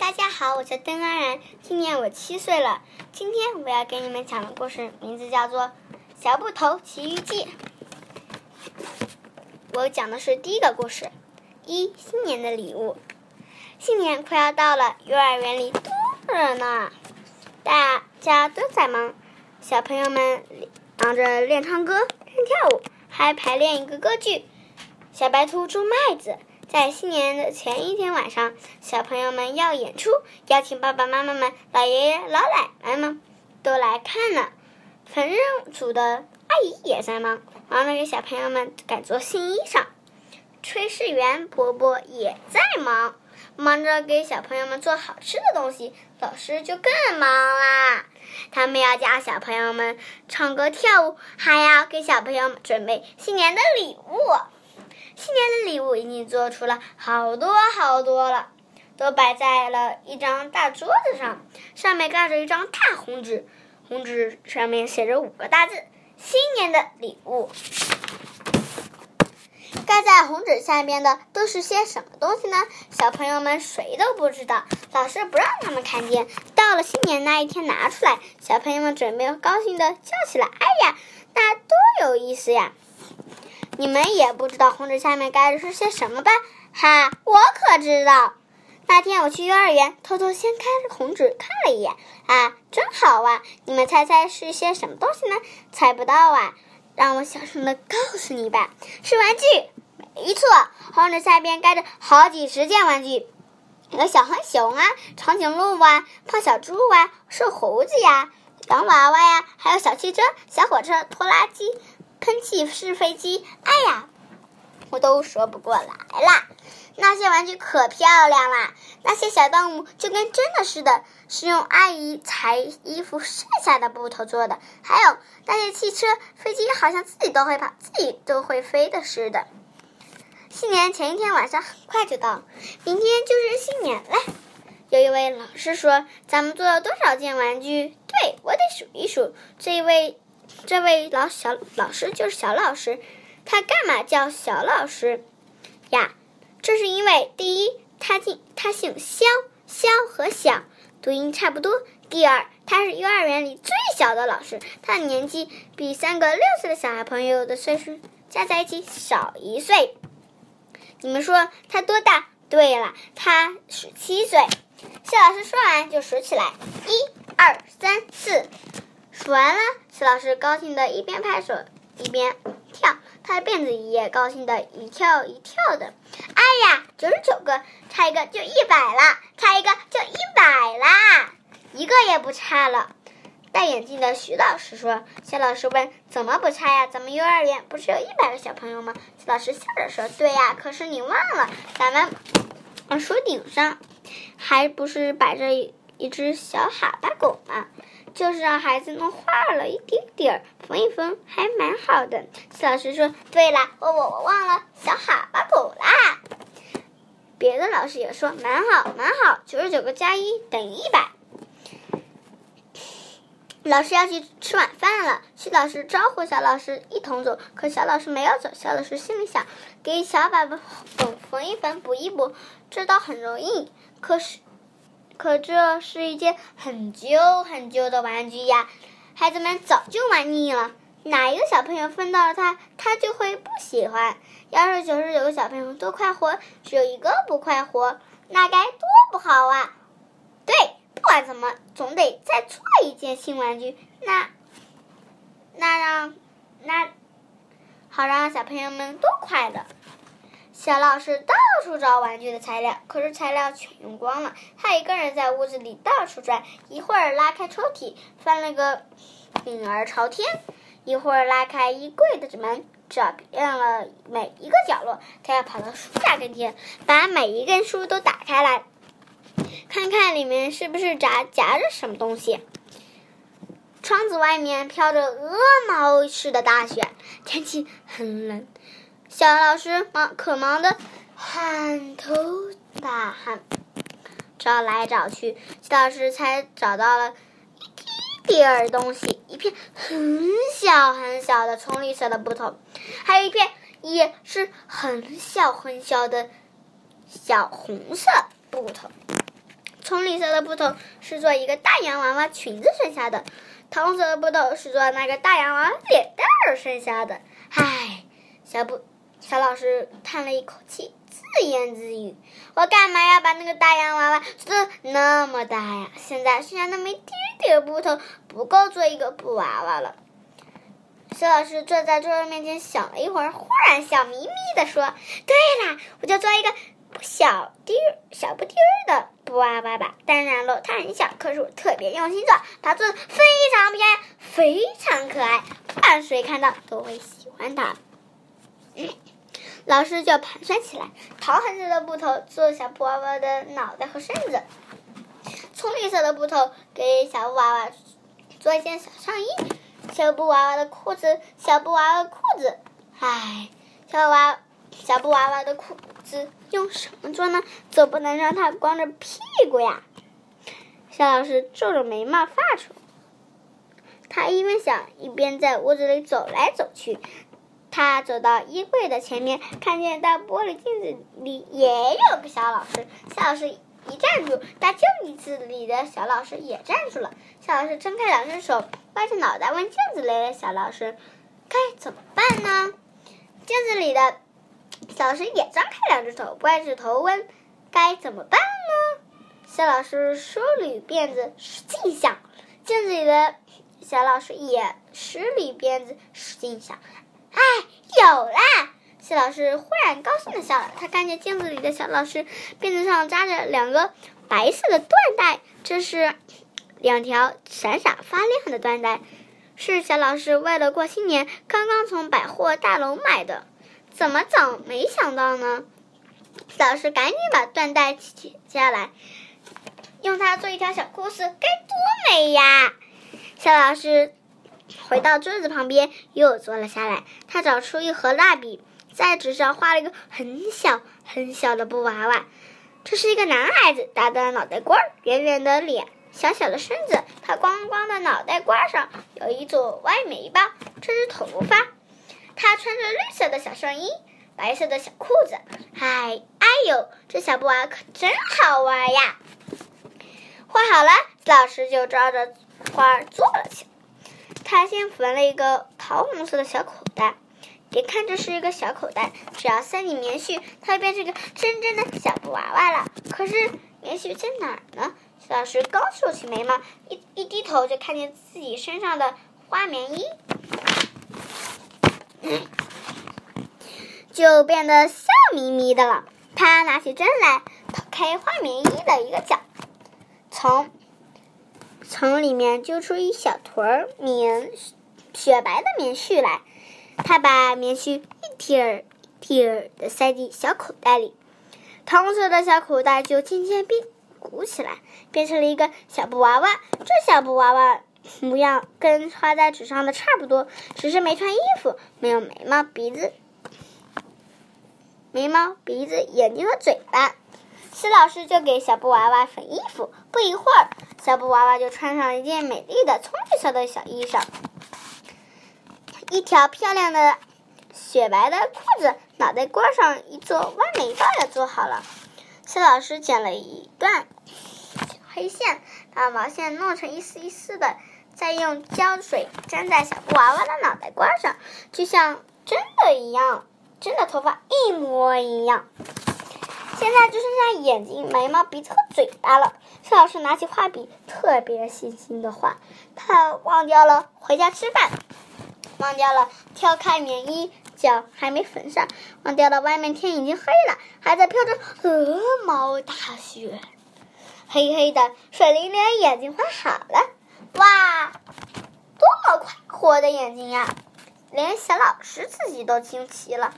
大家好，我叫邓安然，今年我七岁了。今天我要给你们讲的故事名字叫做《小布头奇遇记》。我讲的是第一个故事：一新年的礼物。新年快要到了，幼儿园里多热闹！大家都在忙，小朋友们忙着练唱歌、练跳舞，还排练一个歌剧。小白兔种麦子。在新年的前一天晚上，小朋友们要演出，邀请爸爸妈妈们、老爷爷、老奶奶们都来看呢。缝纫组的阿姨也在忙，忙着给小朋友们改做新衣裳。炊事员伯伯也在忙，忙着给小朋友们做好吃的东西。老师就更忙啦，他们要教小朋友们唱歌跳舞，还要给小朋友们准备新年的礼物。新年的礼物已经做出了好多好多了，都摆在了一张大桌子上，上面盖着一张大红纸，红纸上面写着五个大字：“新年的礼物。”盖在红纸下面的都是些什么东西呢？小朋友们谁都不知道，老师不让他们看见。到了新年那一天，拿出来，小朋友们准备高兴的叫起来：“哎呀，那多有意思呀！”你们也不知道红纸下面盖的是些什么吧？哈，我可知道。那天我去幼儿园，偷偷掀开红纸看了一眼，啊，真好玩！你们猜猜是些什么东西呢？猜不到啊？让我小声的告诉你吧，是玩具。没错，红纸下边盖着好几十件玩具，有小浣熊啊，长颈鹿啊，胖小猪啊，瘦猴子呀，洋娃娃呀，还有小汽车、小火车、拖拉机。喷气式飞机，哎呀，我都说不过来了。那些玩具可漂亮啦，那些小动物就跟真的似的，是用阿姨裁衣服剩下的布头做的。还有那些汽车、飞机，好像自己都会跑、自己都会飞的似的。新年前一天晚上很快就到，明天就是新年了。有一位老师说：“咱们做了多少件玩具？”对我得数一数。这一位。这位老小老师就是小老师，他干嘛叫小老师呀？这是因为第一，他姓他姓肖，肖和小读音差不多；第二，他是幼儿园里最小的老师，他的年纪比三个六岁的小孩朋友的岁数加在一起少一岁。你们说他多大？对了，他十七岁。谢老师说完就数起来，一二三四。数完了，齐老师高兴的一边拍手一边跳，他的辫子也高兴的一跳一跳的。哎呀，九十九个，差一个就一百了，差一个就一百啦，一个也不差了。戴眼镜的徐老师说：“谢老师问，怎么不差呀？咱们幼儿园不是有一百个小朋友吗？”徐老师笑着说：“对呀，可是你忘了，咱们树顶上还不是摆着一只小哈巴狗吗？”就是让孩子弄坏了一点点，缝一缝，还蛮好的。齐老师说：“对了，我我我忘了小哈巴狗啦。”别的老师也说：“蛮好，蛮好，九十九个加一等于一百。”老师要去吃晚饭了，徐老师招呼小老师一同走，可小老师没有走。小老师心里想：“给小宝宝缝缝一缝，补一补，这倒很容易。”可是。可这是一件很旧很旧的玩具呀，孩子们早就玩腻了。哪一个小朋友分到了它，他就会不喜欢。要是九十九个小朋友都快活，只有一个不快活，那该多不好啊！对，不管怎么，总得再做一件新玩具。那，那让，那，好让小朋友们都快乐。小老师到处找玩具的材料，可是材料全用光了。他一个人在屋子里到处转，一会儿拉开抽屉，翻了个影儿朝天；一会儿拉开衣柜的门，找遍了每一个角落。他要跑到书架跟前，把每一根书都打开来，看看里面是不是夹夹着什么东西。窗子外面飘着鹅毛似的大雪，天气很冷。小老师忙，可忙的汗头大汗，找来找去，小老师才找到了一滴点儿东西，一片很小很小的葱绿色的布头，还有一片也是很小很小的小红色布头。葱绿色的布头是做一个大洋娃娃裙子剩下的，桃红色的布头是做那个大洋娃娃脸蛋儿剩下的。唉，小布小老师叹了一口气，自言自语：“我干嘛要把那个大洋娃娃做的那么大呀？现在剩下那么一点点布头，不够做一个布娃娃了。”小老师坐在桌子面前想了一会儿，忽然笑眯眯地说：“对了，我就做一个小滴儿、小不丁儿的布娃娃吧。当然了，它很小，可是我特别用心做，它做的非常漂亮，非常可爱，不管谁看到都会喜欢它。”老师就盘算起来，桃红色的布头做小布娃娃的脑袋和身子，葱绿色的布头给小布娃娃做一件小上衣。小布娃娃的裤子，小布娃娃裤子，唉，小娃小布娃娃的裤子用什么做呢？总不能让它光着屁股呀！夏老师皱着眉毛发愁。他一边想，一边在屋子里走来走去。他走到衣柜的前面，看见大玻璃镜子里也有个小老师。小老师一站住，大镜子里的小老师也站住了。小老师睁开两只手。歪着脑袋问镜子里的小老师：“该怎么办呢？”镜子里的小老师也张开两只手，歪着头问：“该怎么办呢？”小老师梳捋辫子，使劲想；镜子里的小老师也梳理辫子，使劲想。哎，有啦！谢老师忽然高兴的笑了。他看见镜子里的小老师辫子上扎着两个白色的缎带，这是。两条闪闪发亮的缎带，是小老师为了过新年刚刚从百货大楼买的。怎么总没想到呢？老师赶紧把缎带取下来，用它做一条小裤子，该多美呀！小老师回到桌子旁边，又坐了下来。他找出一盒蜡笔，在纸上画了一个很小很小的布娃娃。这是一个男孩子，大大的脑袋瓜，圆圆的脸。小小的身子，他光光的脑袋瓜上有一撮歪眉毛，这是头发。他穿着绿色的小上衣，白色的小裤子。嗨，哎呦，这小布娃可真好玩呀！画好了，老师就照着画做了起来。他先缝了一个桃红色的小口袋，别看这是一个小口袋，只要塞进棉絮，它就变成个真正的小布娃娃了。可是棉絮在哪儿呢？老师刚竖起眉毛，一一低头就看见自己身上的花棉衣，就变得笑眯眯的了。他拿起针来，剖开花棉衣的一个角，从从里面揪出一小坨棉雪白的棉絮来。他把棉絮一点一点的塞进小口袋里，桃红色的小口袋就渐渐变。鼓起来，变成了一个小布娃娃。这小布娃娃模样跟画在纸上的差不多，只是没穿衣服，没有眉毛、鼻子、眉毛、鼻子、眼睛和嘴巴。施老师就给小布娃娃缝衣服。不一会儿，小布娃娃就穿上一件美丽的葱绿色的小衣裳，一条漂亮的雪白的裤子，脑袋瓜上一座弯眉刀也做好了。施老师剪了一段黑线，把毛线弄成一丝一丝的，再用胶水粘在小布娃娃的脑袋瓜上，就像真的一样，真的头发一模一样。现在就剩下眼睛、眉毛、鼻子和嘴巴了。施老师拿起画笔，特别细心的画。他忘掉了回家吃饭，忘掉了挑开棉衣。脚还没缝上，忘掉了外面天已经黑了，还在飘着鹅毛大雪。黑黑的，水灵灵眼睛画好了，哇，多么快活的眼睛呀！连小老师自己都惊奇了。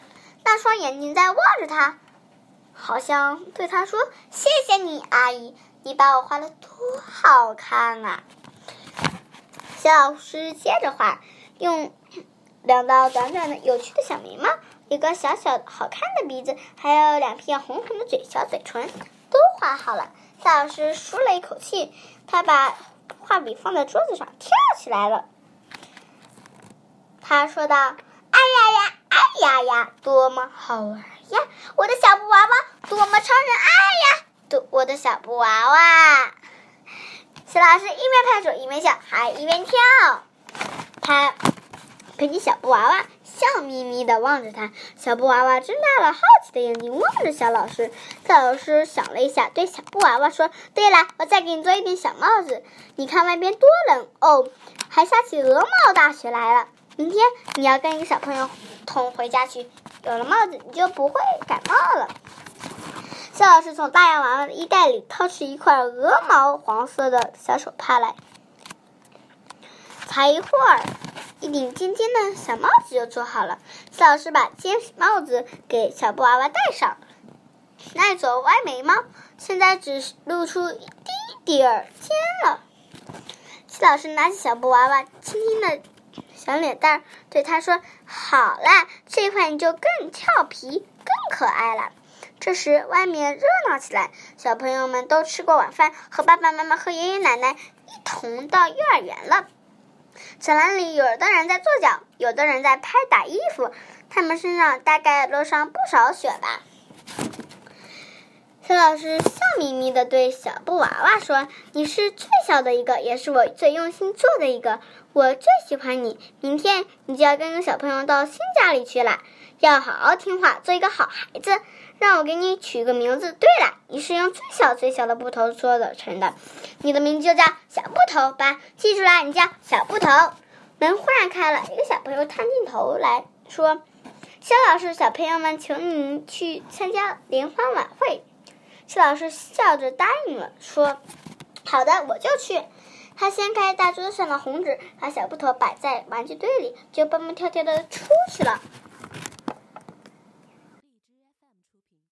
那双眼睛在望着他，好像对他说：“谢谢你，阿姨，你把我画的多好看啊！”小老师接着画，用。两道短短的、有趣的小眉毛，一个小小好看的鼻子，还有两片红红的嘴小嘴唇，都画好了。夏老师舒了一口气，他把画笔放在桌子上，跳起来了。他说道：“哎呀呀，哎呀呀，多么好玩呀！我的小布娃娃多么招人爱呀！我的小布娃娃。小老师一边拍手一边笑，还一边跳。他捧起小布娃娃，笑眯眯的望着他。小布娃娃睁大了好奇的眼睛望着小老师。小老师想了一下，对小布娃娃说：“对了，我再给你做一顶小帽子。你看外边多冷哦，还下起鹅毛大雪来了。明天你要跟一个小朋友同回家去，有了帽子，你就不会感冒了。”肖老师从大洋娃娃的衣袋里掏出一块鹅毛黄色的小手帕来，才一会儿，一顶尖尖的小帽子就做好了。肖老师把尖帽子给小布娃娃戴上，那撮歪眉毛现在只露出一滴点儿尖了。肖老师拿起小布娃娃，轻轻的小脸蛋儿，对他说：“好啦，这块你就更俏皮、更可爱了。”这时，外面热闹起来，小朋友们都吃过晚饭，和爸爸妈妈和爷爷奶奶一同到幼儿园了。小篮里，有的人在做脚，有的人在拍打衣服，他们身上大概落上不少雪吧。老师笑眯眯地对小布娃娃说：“你是最小的一个，也是我最用心做的一个，我最喜欢你。明天你就要跟着小朋友到新家里去了，要好好听话，做一个好孩子。”让我给你取个名字。对了，你是用最小最小的布头做的成的，你的名字就叫小布头吧。记住了，你叫小布头。门忽然开了，一个小朋友探进头来说：“肖老师，小朋友们请你去参加联欢晚会。”肖老师笑着答应了，说：“好的，我就去。”他掀开大桌上的红纸，把小布头摆在玩具堆里，就蹦蹦跳跳的出去了。